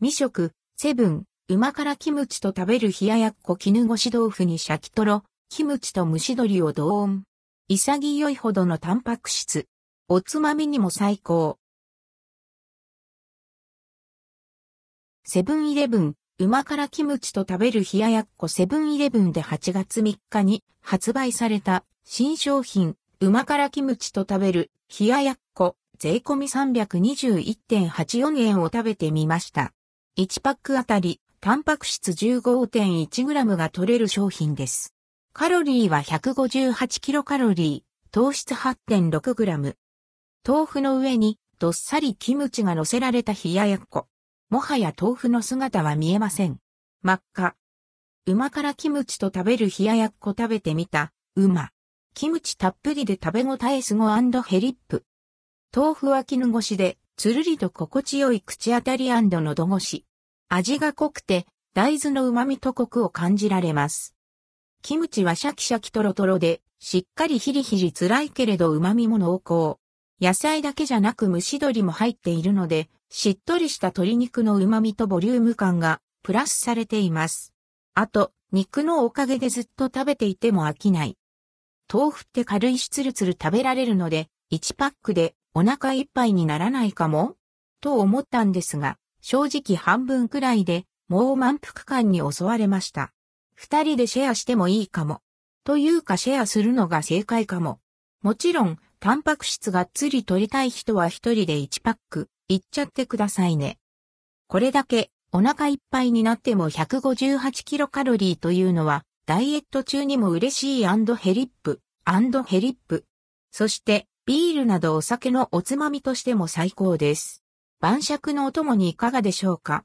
未食、セブン、馬からキムチと食べる冷ややっこ絹ごし豆腐にシャキトロ、キムチと蒸し鶏を同温。潔いほどのタンパク質。おつまみにも最高。セブンイレブン、馬からキムチと食べる冷ややっこセブンイレブンで8月3日に発売された新商品、馬からキムチと食べる冷ややっこ税込み321.84円を食べてみました。1パックあたり、タンパク質 15.1g が取れる商品です。カロリーは158キロカロリー、糖質 8.6g。豆腐の上にどっさりキムチが乗せられた冷ややっこ。もはや豆腐の姿は見えません。真っ赤。馬からキムチと食べる冷ややっこ食べてみた、馬。キムチたっぷりで食べ応えすごヘリップ。豆腐は絹ごしで、つるりと心地よい口当たり喉越し。味が濃くて、大豆の旨味とコクを感じられます。キムチはシャキシャキトロトロで、しっかりヒリヒリ辛いけれど旨味も濃厚。野菜だけじゃなく蒸し鶏も入っているので、しっとりした鶏肉の旨味とボリューム感がプラスされています。あと、肉のおかげでずっと食べていても飽きない。豆腐って軽いしつるつる食べられるので、1パックでお腹いっぱいにならないかも？と思ったんですが、正直半分くらいでもう満腹感に襲われました。二人でシェアしてもいいかも。というかシェアするのが正解かも。もちろん、タンパク質がっつり取りたい人は一人で1パック、いっちゃってくださいね。これだけお腹いっぱいになっても158キロカロリーというのは、ダイエット中にも嬉しいヘリップ、ヘリップ。そして、ビールなどお酒のおつまみとしても最高です。晩酌のお供にいかがでしょうか？